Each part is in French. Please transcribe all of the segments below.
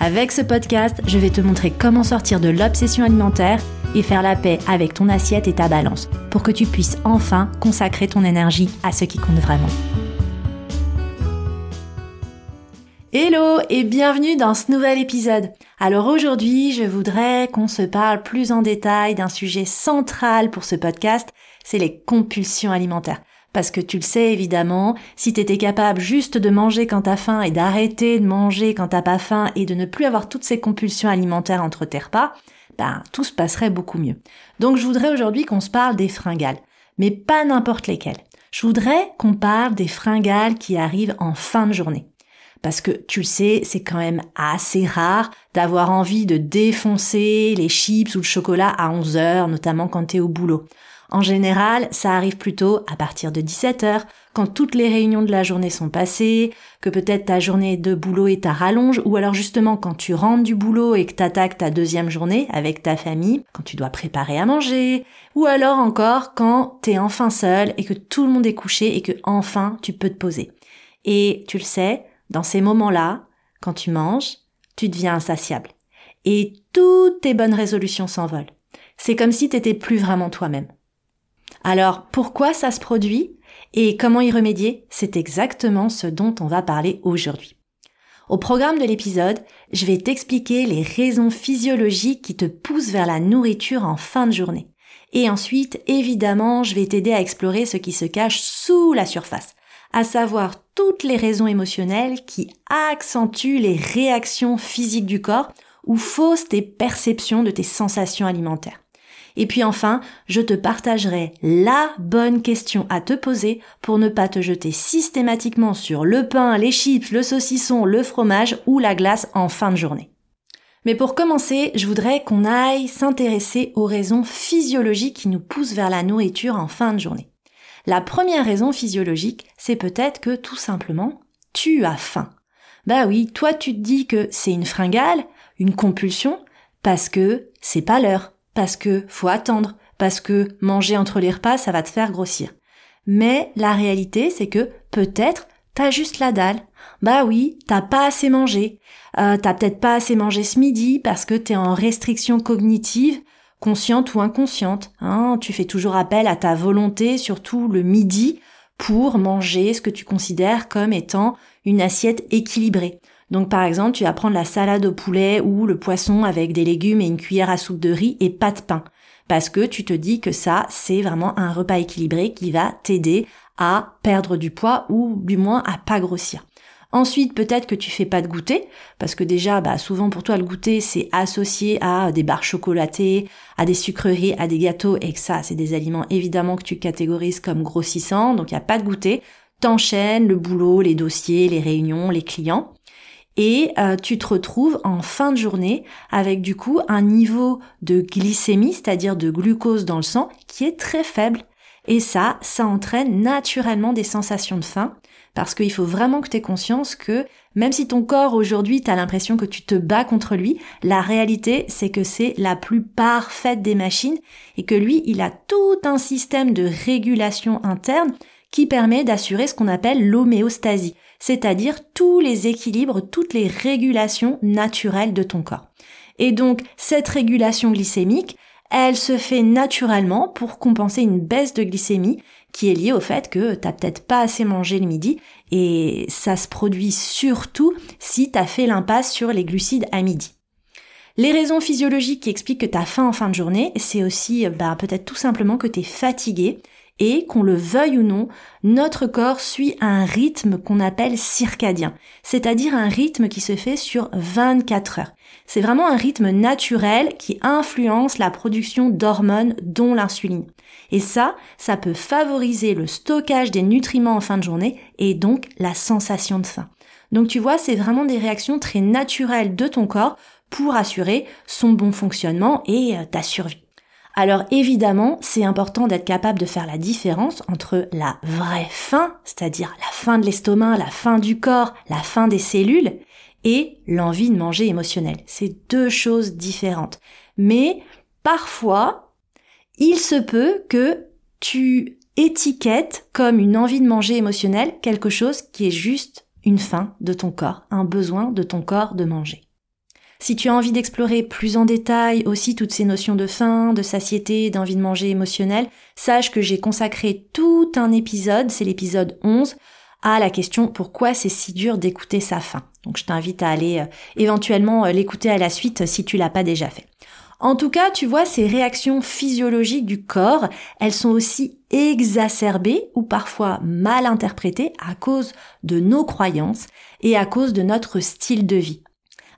Avec ce podcast, je vais te montrer comment sortir de l'obsession alimentaire et faire la paix avec ton assiette et ta balance pour que tu puisses enfin consacrer ton énergie à ce qui compte vraiment. Hello et bienvenue dans ce nouvel épisode. Alors aujourd'hui, je voudrais qu'on se parle plus en détail d'un sujet central pour ce podcast, c'est les compulsions alimentaires. Parce que tu le sais évidemment, si t'étais capable juste de manger quand t'as faim et d'arrêter de manger quand t'as pas faim et de ne plus avoir toutes ces compulsions alimentaires entre tes repas, ben tout se passerait beaucoup mieux. Donc je voudrais aujourd'hui qu'on se parle des fringales, mais pas n'importe lesquelles. Je voudrais qu'on parle des fringales qui arrivent en fin de journée. Parce que tu le sais, c'est quand même assez rare d'avoir envie de défoncer les chips ou le chocolat à 11 heures, notamment quand t'es au boulot. En général, ça arrive plutôt à partir de 17h, quand toutes les réunions de la journée sont passées, que peut-être ta journée de boulot est à rallonge, ou alors justement quand tu rentres du boulot et que t'attaques ta deuxième journée avec ta famille, quand tu dois préparer à manger, ou alors encore quand t'es enfin seul et que tout le monde est couché et que enfin tu peux te poser. Et tu le sais, dans ces moments-là, quand tu manges, tu deviens insatiable. Et toutes tes bonnes résolutions s'envolent. C'est comme si t'étais plus vraiment toi-même. Alors, pourquoi ça se produit et comment y remédier? C'est exactement ce dont on va parler aujourd'hui. Au programme de l'épisode, je vais t'expliquer les raisons physiologiques qui te poussent vers la nourriture en fin de journée. Et ensuite, évidemment, je vais t'aider à explorer ce qui se cache sous la surface, à savoir toutes les raisons émotionnelles qui accentuent les réactions physiques du corps ou faussent tes perceptions de tes sensations alimentaires. Et puis enfin, je te partagerai la bonne question à te poser pour ne pas te jeter systématiquement sur le pain, les chips, le saucisson, le fromage ou la glace en fin de journée. Mais pour commencer, je voudrais qu'on aille s'intéresser aux raisons physiologiques qui nous poussent vers la nourriture en fin de journée. La première raison physiologique, c'est peut-être que tout simplement, tu as faim. Bah oui, toi tu te dis que c'est une fringale, une compulsion, parce que c'est pas l'heure, parce que faut attendre, parce que manger entre les repas, ça va te faire grossir. Mais la réalité, c'est que peut-être t'as juste la dalle. Bah oui, t'as pas assez mangé. Euh, t'as peut-être pas assez mangé ce midi parce que t'es en restriction cognitive, consciente ou inconsciente. Hein. Tu fais toujours appel à ta volonté, surtout le midi, pour manger ce que tu considères comme étant une assiette équilibrée. Donc par exemple, tu vas prendre la salade au poulet ou le poisson avec des légumes et une cuillère à soupe de riz et pas de pain. Parce que tu te dis que ça, c'est vraiment un repas équilibré qui va t'aider à perdre du poids ou du moins à pas grossir. Ensuite, peut-être que tu fais pas de goûter, parce que déjà, bah, souvent pour toi, le goûter, c'est associé à des barres chocolatées, à des sucreries, à des gâteaux, et que ça, c'est des aliments évidemment que tu catégorises comme grossissants, donc il n'y a pas de goûter. T'enchaînes le boulot, les dossiers, les réunions, les clients et euh, tu te retrouves en fin de journée avec du coup un niveau de glycémie, c'est-à-dire de glucose dans le sang, qui est très faible. Et ça, ça entraîne naturellement des sensations de faim, parce qu'il faut vraiment que tu aies conscience que même si ton corps aujourd'hui, tu l'impression que tu te bats contre lui, la réalité, c'est que c'est la plus parfaite des machines et que lui, il a tout un système de régulation interne qui permet d'assurer ce qu'on appelle l'homéostasie c'est-à-dire tous les équilibres, toutes les régulations naturelles de ton corps. Et donc, cette régulation glycémique, elle se fait naturellement pour compenser une baisse de glycémie qui est liée au fait que t'as peut-être pas assez mangé le midi et ça se produit surtout si t'as fait l'impasse sur les glucides à midi. Les raisons physiologiques qui expliquent que t'as faim en fin de journée, c'est aussi bah, peut-être tout simplement que t'es fatigué et qu'on le veuille ou non, notre corps suit un rythme qu'on appelle circadien, c'est-à-dire un rythme qui se fait sur 24 heures. C'est vraiment un rythme naturel qui influence la production d'hormones dont l'insuline. Et ça, ça peut favoriser le stockage des nutriments en fin de journée et donc la sensation de faim. Donc tu vois, c'est vraiment des réactions très naturelles de ton corps pour assurer son bon fonctionnement et euh, ta survie. Alors évidemment, c'est important d'être capable de faire la différence entre la vraie faim, c'est-à-dire la faim de l'estomac, la faim du corps, la faim des cellules, et l'envie de manger émotionnelle. C'est deux choses différentes. Mais parfois, il se peut que tu étiquettes comme une envie de manger émotionnelle quelque chose qui est juste une faim de ton corps, un besoin de ton corps de manger. Si tu as envie d'explorer plus en détail aussi toutes ces notions de faim, de satiété, d'envie de manger émotionnelle, sache que j'ai consacré tout un épisode, c'est l'épisode 11, à la question pourquoi c'est si dur d'écouter sa faim? Donc je t'invite à aller euh, éventuellement euh, l'écouter à la suite si tu l'as pas déjà fait. En tout cas, tu vois, ces réactions physiologiques du corps, elles sont aussi exacerbées ou parfois mal interprétées à cause de nos croyances et à cause de notre style de vie.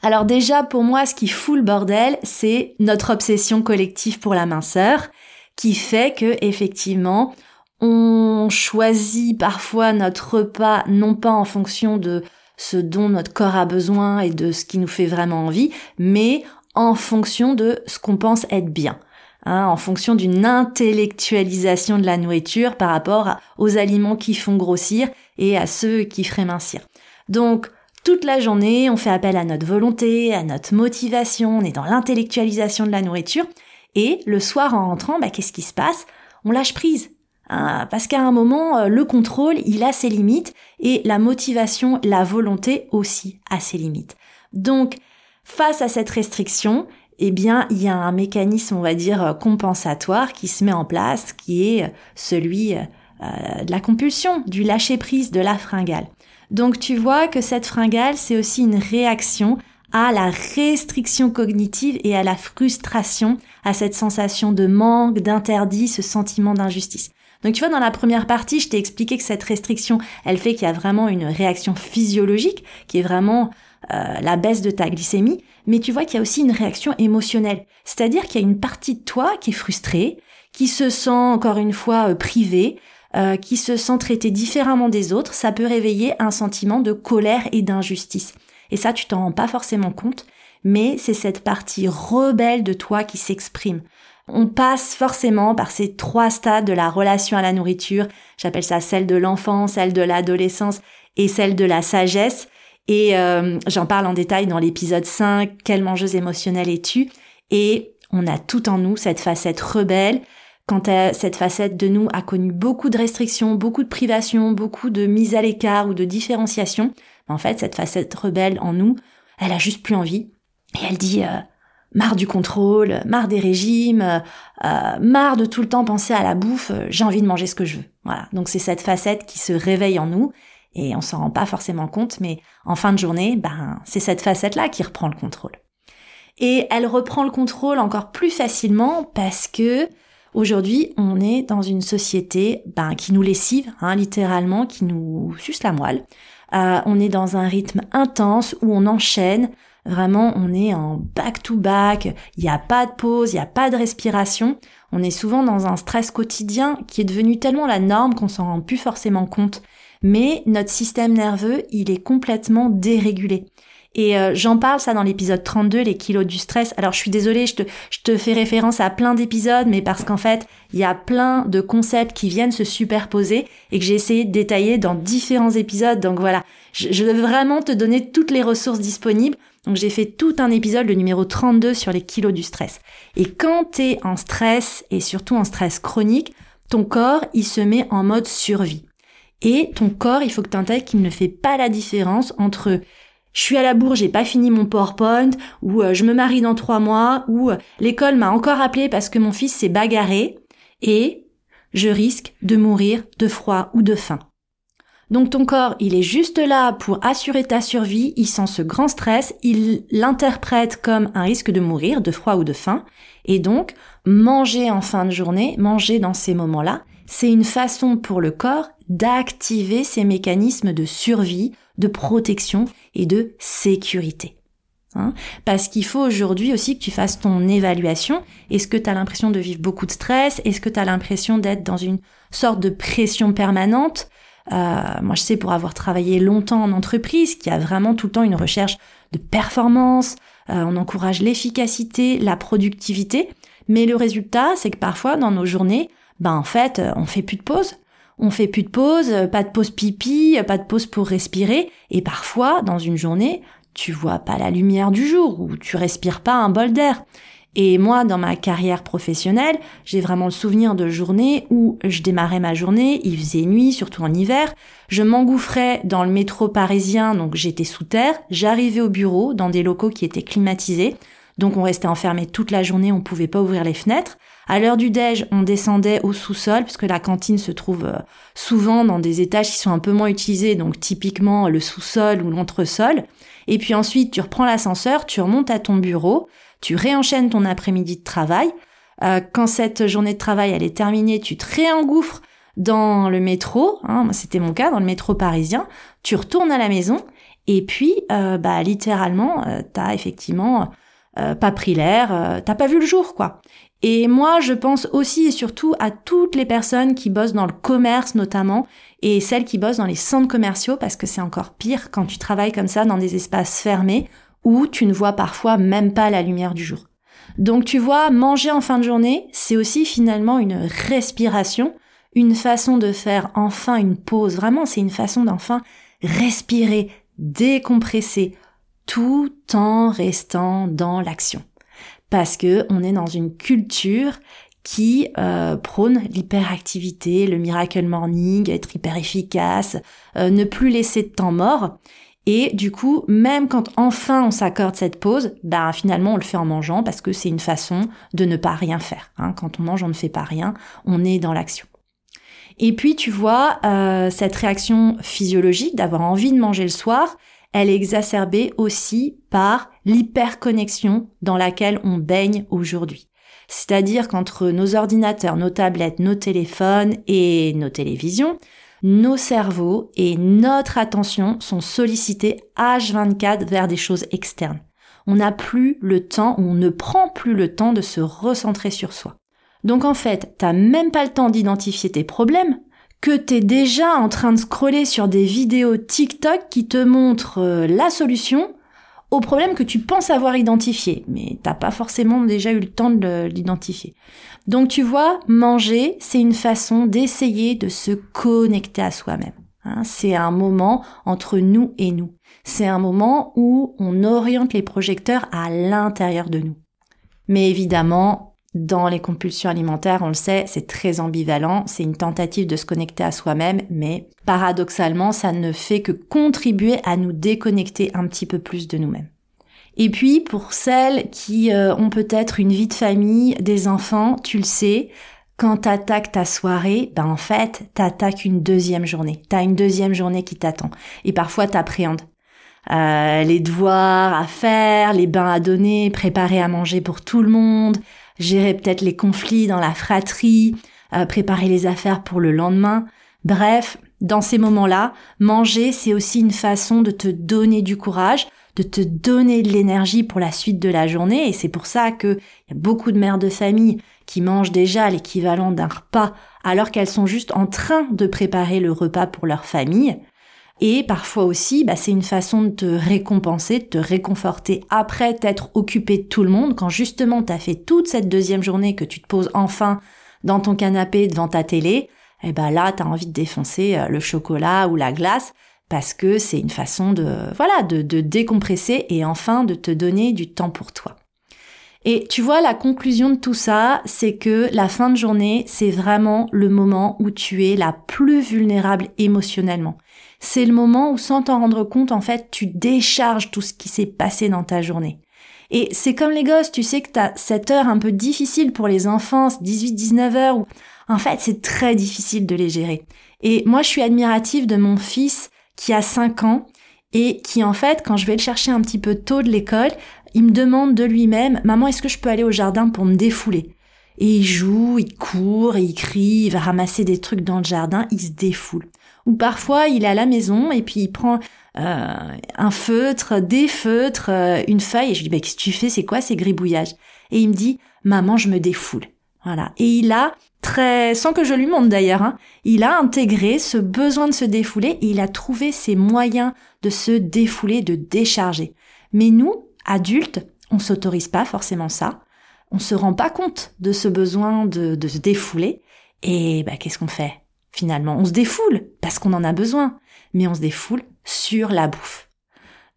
Alors déjà, pour moi, ce qui fout le bordel, c'est notre obsession collective pour la minceur, qui fait que, effectivement, on choisit parfois notre repas non pas en fonction de ce dont notre corps a besoin et de ce qui nous fait vraiment envie, mais en fonction de ce qu'on pense être bien. Hein, en fonction d'une intellectualisation de la nourriture par rapport aux aliments qui font grossir et à ceux qui feraient mincir. Donc, toute la journée, on fait appel à notre volonté, à notre motivation, on est dans l'intellectualisation de la nourriture, et le soir en rentrant, bah, qu'est-ce qui se passe? On lâche prise. Hein, parce qu'à un moment, euh, le contrôle, il a ses limites, et la motivation, la volonté aussi a ses limites. Donc, Face à cette restriction, eh bien, il y a un mécanisme, on va dire, compensatoire qui se met en place, qui est celui euh, de la compulsion, du lâcher-prise, de la fringale. Donc, tu vois que cette fringale, c'est aussi une réaction à la restriction cognitive et à la frustration, à cette sensation de manque, d'interdit, ce sentiment d'injustice. Donc tu vois, dans la première partie, je t'ai expliqué que cette restriction, elle fait qu'il y a vraiment une réaction physiologique, qui est vraiment euh, la baisse de ta glycémie, mais tu vois qu'il y a aussi une réaction émotionnelle. C'est-à-dire qu'il y a une partie de toi qui est frustrée, qui se sent encore une fois euh, privée, euh, qui se sent traitée différemment des autres. Ça peut réveiller un sentiment de colère et d'injustice. Et ça, tu t'en rends pas forcément compte, mais c'est cette partie rebelle de toi qui s'exprime. On passe forcément par ces trois stades de la relation à la nourriture. J'appelle ça celle de l'enfance, celle de l'adolescence et celle de la sagesse. Et euh, j'en parle en détail dans l'épisode 5, Quelle mangeuse émotionnelle es-tu? Et on a tout en nous cette facette rebelle. Quand cette facette de nous a connu beaucoup de restrictions, beaucoup de privations, beaucoup de mise à l'écart ou de différenciation, en fait, cette facette rebelle en nous, elle a juste plus envie. Et elle dit euh, marre du contrôle, marre des régimes, euh, marre de tout le temps penser à la bouffe, j'ai envie de manger ce que je veux. Voilà. Donc c'est cette facette qui se réveille en nous et on s'en rend pas forcément compte, mais en fin de journée, ben, c'est cette facette-là qui reprend le contrôle. Et elle reprend le contrôle encore plus facilement parce que aujourd'hui, on est dans une société ben, qui nous lessive, hein, littéralement, qui nous suce la moelle. Euh, on est dans un rythme intense où on enchaîne. Vraiment, on est en back-to-back. Il n'y a pas de pause, il n'y a pas de respiration. On est souvent dans un stress quotidien qui est devenu tellement la norme qu'on s'en rend plus forcément compte mais notre système nerveux, il est complètement dérégulé. Et euh, j'en parle ça dans l'épisode 32, les kilos du stress. Alors je suis désolée, je te, je te fais référence à plein d'épisodes, mais parce qu'en fait, il y a plein de concepts qui viennent se superposer et que j'ai essayé de détailler dans différents épisodes. Donc voilà, je, je veux vraiment te donner toutes les ressources disponibles. Donc j'ai fait tout un épisode, le numéro 32, sur les kilos du stress. Et quand tu es en stress, et surtout en stress chronique, ton corps, il se met en mode survie. Et ton corps, il faut que tu intègres qu'il ne fait pas la différence entre je suis à la bourre, j'ai pas fini mon PowerPoint, ou euh, je me marie dans trois mois, ou euh, l'école m'a encore appelé parce que mon fils s'est bagarré, et je risque de mourir de froid ou de faim. Donc ton corps, il est juste là pour assurer ta survie, il sent ce grand stress, il l'interprète comme un risque de mourir de froid ou de faim, et donc manger en fin de journée, manger dans ces moments-là, c'est une façon pour le corps d'activer ces mécanismes de survie, de protection et de sécurité. Hein? Parce qu'il faut aujourd'hui aussi que tu fasses ton évaluation. Est-ce que tu as l'impression de vivre beaucoup de stress? Est-ce que tu as l'impression d'être dans une sorte de pression permanente? Euh, moi, je sais pour avoir travaillé longtemps en entreprise qu'il y a vraiment tout le temps une recherche de performance. Euh, on encourage l'efficacité, la productivité. Mais le résultat, c'est que parfois, dans nos journées, ben en fait, on fait plus de pause. On fait plus de pause, pas de pause pipi, pas de pause pour respirer. Et parfois, dans une journée, tu vois pas la lumière du jour ou tu respires pas un bol d'air. Et moi, dans ma carrière professionnelle, j'ai vraiment le souvenir de journées où je démarrais ma journée, il faisait nuit, surtout en hiver, je m'engouffrais dans le métro parisien, donc j'étais sous terre, j'arrivais au bureau dans des locaux qui étaient climatisés, donc on restait enfermé toute la journée, on pouvait pas ouvrir les fenêtres. À l'heure du déj, on descendait au sous-sol puisque la cantine se trouve euh, souvent dans des étages qui sont un peu moins utilisés, donc typiquement le sous-sol ou l'entresol. Et puis ensuite, tu reprends l'ascenseur, tu remontes à ton bureau, tu réenchaînes ton après-midi de travail. Euh, quand cette journée de travail elle est terminée, tu te réengouffres dans le métro, hein, c'était mon cas, dans le métro parisien, tu retournes à la maison et puis euh, bah littéralement euh, t'as effectivement euh, pas pris l'air, euh, t'as pas vu le jour quoi. Et moi je pense aussi et surtout à toutes les personnes qui bossent dans le commerce notamment et celles qui bossent dans les centres commerciaux parce que c'est encore pire quand tu travailles comme ça dans des espaces fermés où tu ne vois parfois même pas la lumière du jour. Donc tu vois, manger en fin de journée, c'est aussi finalement une respiration, une façon de faire enfin une pause. Vraiment, c'est une façon d'enfin respirer, décompresser, tout en restant dans l'action. Parce que on est dans une culture qui euh, prône l'hyperactivité, le miracle morning, être hyper efficace, euh, ne plus laisser de temps mort. Et du coup, même quand enfin on s'accorde cette pause, bah finalement on le fait en mangeant parce que c'est une façon de ne pas rien faire. Hein. Quand on mange, on ne fait pas rien, on est dans l'action. Et puis tu vois, euh, cette réaction physiologique d'avoir envie de manger le soir, elle est exacerbée aussi par l'hyperconnexion dans laquelle on baigne aujourd'hui. C'est-à-dire qu'entre nos ordinateurs, nos tablettes, nos téléphones et nos télévisions, nos cerveaux et notre attention sont sollicités H24 vers des choses externes. On n'a plus le temps on ne prend plus le temps de se recentrer sur soi. Donc en fait, t'as même pas le temps d'identifier tes problèmes, que t'es déjà en train de scroller sur des vidéos TikTok qui te montrent euh, la solution au problème que tu penses avoir identifié, mais t'as pas forcément déjà eu le temps de l'identifier. Donc tu vois, manger, c'est une façon d'essayer de se connecter à soi-même. Hein. c'est un moment entre nous et nous. C'est un moment où on oriente les projecteurs à l'intérieur de nous. Mais évidemment, dans les compulsions alimentaires, on le sait, c'est très ambivalent, c'est une tentative de se connecter à soi-même, mais paradoxalement, ça ne fait que contribuer à nous déconnecter un petit peu plus de nous-mêmes. Et puis pour celles qui euh, ont peut-être une vie de famille, des enfants, tu le sais, quand t'attaques ta soirée, ben en fait, t'attaques une deuxième journée. T'as une deuxième journée qui t'attend. Et parfois t'appréhendes. Euh, les devoirs à faire, les bains à donner, préparer à manger pour tout le monde, gérer peut-être les conflits dans la fratrie, euh, préparer les affaires pour le lendemain. Bref, dans ces moments-là, manger, c'est aussi une façon de te donner du courage, de te donner de l'énergie pour la suite de la journée. Et c'est pour ça qu'il y a beaucoup de mères de famille qui mangent déjà l'équivalent d'un repas alors qu'elles sont juste en train de préparer le repas pour leur famille. Et parfois aussi, bah, c'est une façon de te récompenser, de te réconforter après t'être occupé de tout le monde, quand justement t'as fait toute cette deuxième journée que tu te poses enfin dans ton canapé devant ta télé, et eh ben là t'as envie de défoncer euh, le chocolat ou la glace parce que c'est une façon de, voilà, de, de décompresser et enfin de te donner du temps pour toi. Et tu vois, la conclusion de tout ça, c'est que la fin de journée, c'est vraiment le moment où tu es la plus vulnérable émotionnellement. C'est le moment où, sans t'en rendre compte, en fait, tu décharges tout ce qui s'est passé dans ta journée. Et c'est comme les gosses, tu sais que t'as cette heure un peu difficile pour les enfants, 18-19 heures, où en fait c'est très difficile de les gérer. Et moi je suis admirative de mon fils qui a 5 ans et qui en fait, quand je vais le chercher un petit peu tôt de l'école, il me demande de lui-même, maman, est-ce que je peux aller au jardin pour me défouler? Et il joue, il court, il crie, il va ramasser des trucs dans le jardin, il se défoule. Ou parfois, il est à la maison et puis il prend euh, un feutre, des feutres, euh, une feuille, et je lui dis, bah, qu'est-ce que tu fais? C'est quoi ces gribouillages? Et il me dit, maman, je me défoule. Voilà. Et il a très, sans que je lui montre d'ailleurs, hein, il a intégré ce besoin de se défouler et il a trouvé ses moyens de se défouler, de décharger. Mais nous, adultes, on s'autorise pas forcément ça. On se rend pas compte de ce besoin de, se défouler. Et bah, qu'est-ce qu'on fait? Finalement, on se défoule parce qu'on en a besoin. Mais on se défoule sur la bouffe.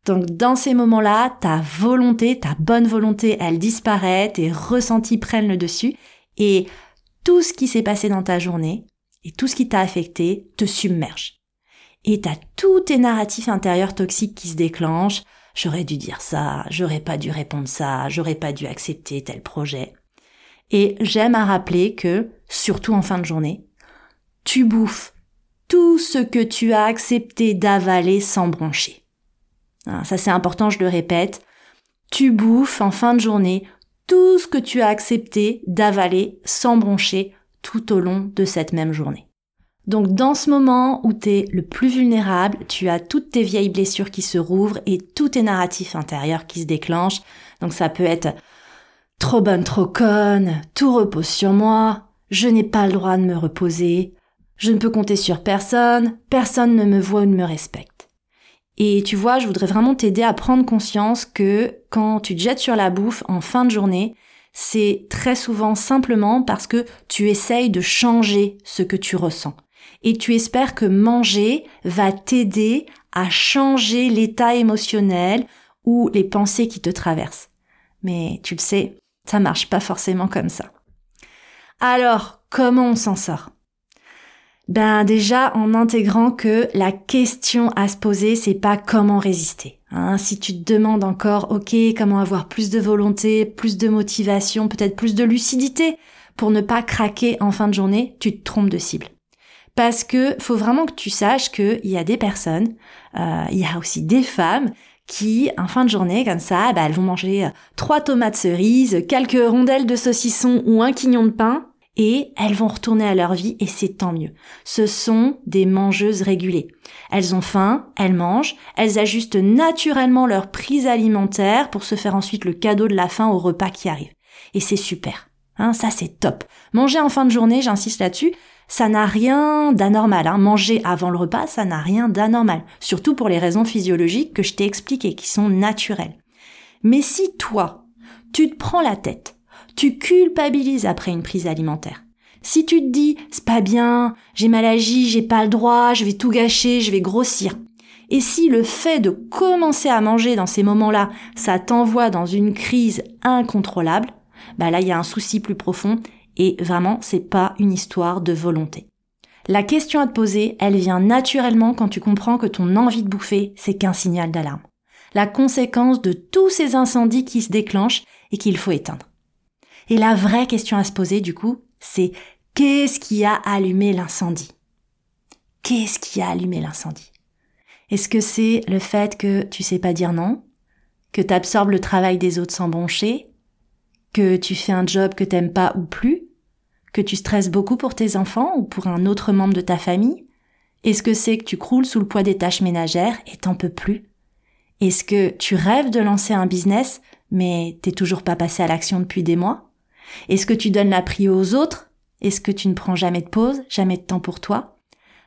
Donc dans ces moments-là, ta volonté, ta bonne volonté, elle disparaît, tes ressentis prennent le dessus et tout ce qui s'est passé dans ta journée et tout ce qui t'a affecté te submerge. Et t'as tous tes narratifs intérieurs toxiques qui se déclenchent. J'aurais dû dire ça, j'aurais pas dû répondre ça, j'aurais pas dû accepter tel projet. Et j'aime à rappeler que, surtout en fin de journée, tu bouffes tout ce que tu as accepté d'avaler sans broncher. Hein, ça c'est important, je le répète. Tu bouffes en fin de journée tout ce que tu as accepté d'avaler sans broncher tout au long de cette même journée. Donc dans ce moment où tu es le plus vulnérable, tu as toutes tes vieilles blessures qui se rouvrent et tous tes narratifs intérieurs qui se déclenchent. Donc ça peut être trop bonne, trop conne, tout repose sur moi, je n'ai pas le droit de me reposer, je ne peux compter sur personne, personne ne me voit ou ne me respecte. Et tu vois, je voudrais vraiment t'aider à prendre conscience que quand tu te jettes sur la bouffe en fin de journée, c'est très souvent simplement parce que tu essayes de changer ce que tu ressens. Et tu espères que manger va t'aider à changer l'état émotionnel ou les pensées qui te traversent. Mais tu le sais, ça marche pas forcément comme ça. Alors, comment on s'en sort? Ben déjà en intégrant que la question à se poser c'est pas comment résister. Hein. si tu te demandes encore ok comment avoir plus de volonté, plus de motivation, peut-être plus de lucidité pour ne pas craquer en fin de journée, tu te trompes de cible. Parce que faut vraiment que tu saches qu'il y a des personnes, euh, il y a aussi des femmes qui, en fin de journée, comme ça, ben, elles vont manger euh, trois tomates cerises, quelques rondelles de saucisson ou un quignon de pain, et elles vont retourner à leur vie et c'est tant mieux. Ce sont des mangeuses régulées. Elles ont faim, elles mangent, elles ajustent naturellement leur prise alimentaire pour se faire ensuite le cadeau de la faim au repas qui arrive. Et c'est super. Hein, ça c'est top. Manger en fin de journée, j'insiste là-dessus, ça n'a rien d'anormal. Hein. Manger avant le repas, ça n'a rien d'anormal. Surtout pour les raisons physiologiques que je t'ai expliquées, qui sont naturelles. Mais si toi, tu te prends la tête tu culpabilises après une prise alimentaire. Si tu te dis, c'est pas bien, j'ai mal agi, j'ai pas le droit, je vais tout gâcher, je vais grossir. Et si le fait de commencer à manger dans ces moments-là, ça t'envoie dans une crise incontrôlable, bah là, il y a un souci plus profond et vraiment, c'est pas une histoire de volonté. La question à te poser, elle vient naturellement quand tu comprends que ton envie de bouffer, c'est qu'un signal d'alarme. La conséquence de tous ces incendies qui se déclenchent et qu'il faut éteindre. Et la vraie question à se poser, du coup, c'est qu'est-ce qui a allumé l'incendie? Qu'est-ce qui a allumé l'incendie? Est-ce que c'est le fait que tu sais pas dire non? Que tu absorbes le travail des autres sans broncher? Que tu fais un job que t'aimes pas ou plus? Que tu stresses beaucoup pour tes enfants ou pour un autre membre de ta famille? Est-ce que c'est que tu croules sous le poids des tâches ménagères et t'en peux plus? Est-ce que tu rêves de lancer un business mais t'es toujours pas passé à l'action depuis des mois? Est-ce que tu donnes la prio aux autres? Est-ce que tu ne prends jamais de pause, jamais de temps pour toi?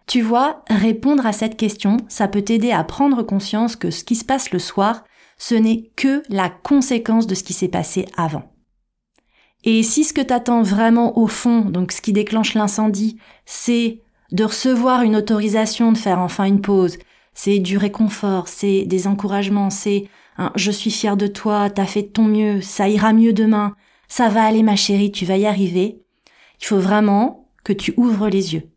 Tu vois, répondre à cette question, ça peut t'aider à prendre conscience que ce qui se passe le soir, ce n'est que la conséquence de ce qui s'est passé avant. Et si ce que t'attends vraiment au fond, donc ce qui déclenche l'incendie, c'est de recevoir une autorisation de faire enfin une pause, c'est du réconfort, c'est des encouragements, c'est je suis fier de toi, t'as fait de ton mieux, ça ira mieux demain, ça va aller ma chérie, tu vas y arriver. Il faut vraiment que tu ouvres les yeux.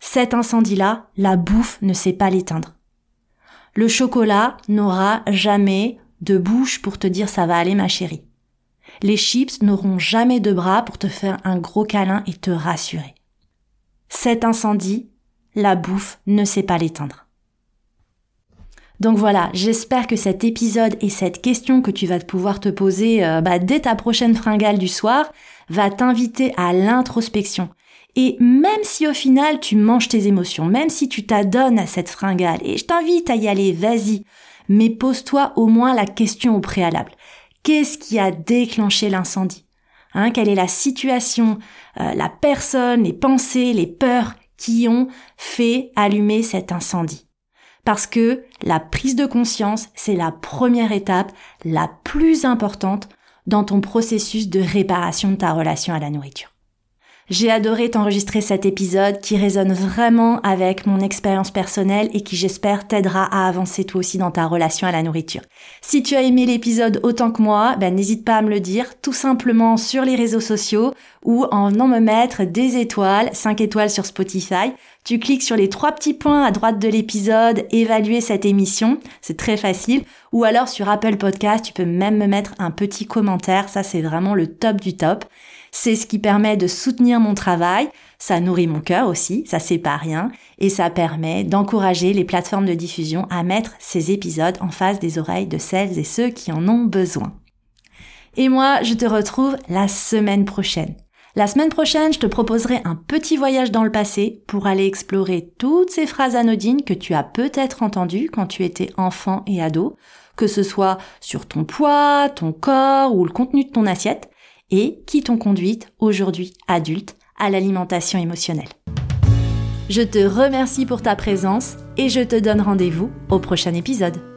Cet incendie-là, la bouffe ne sait pas l'éteindre. Le chocolat n'aura jamais de bouche pour te dire ça va aller ma chérie. Les chips n'auront jamais de bras pour te faire un gros câlin et te rassurer. Cet incendie, la bouffe ne sait pas l'éteindre. Donc voilà, j'espère que cet épisode et cette question que tu vas pouvoir te poser euh, bah, dès ta prochaine fringale du soir va t'inviter à l'introspection. Et même si au final tu manges tes émotions, même si tu t'adonnes à cette fringale, et je t'invite à y aller, vas-y, mais pose-toi au moins la question au préalable. Qu'est-ce qui a déclenché l'incendie? Hein, quelle est la situation, euh, la personne, les pensées, les peurs qui ont fait allumer cet incendie? Parce que la prise de conscience, c'est la première étape la plus importante dans ton processus de réparation de ta relation à la nourriture. J'ai adoré t'enregistrer cet épisode qui résonne vraiment avec mon expérience personnelle et qui j'espère t'aidera à avancer toi aussi dans ta relation à la nourriture. Si tu as aimé l'épisode autant que moi, ben n'hésite pas à me le dire tout simplement sur les réseaux sociaux ou en venant me mettre des étoiles, 5 étoiles sur Spotify. Tu cliques sur les trois petits points à droite de l'épisode, évaluer cette émission, c'est très facile. Ou alors sur Apple Podcast, tu peux même me mettre un petit commentaire, ça c'est vraiment le top du top. C'est ce qui permet de soutenir mon travail, ça nourrit mon cœur aussi, ça c'est pas rien, et ça permet d'encourager les plateformes de diffusion à mettre ces épisodes en face des oreilles de celles et ceux qui en ont besoin. Et moi, je te retrouve la semaine prochaine. La semaine prochaine, je te proposerai un petit voyage dans le passé pour aller explorer toutes ces phrases anodines que tu as peut-être entendues quand tu étais enfant et ado, que ce soit sur ton poids, ton corps ou le contenu de ton assiette, et qui t'ont conduite aujourd'hui adulte à l'alimentation émotionnelle. Je te remercie pour ta présence et je te donne rendez-vous au prochain épisode.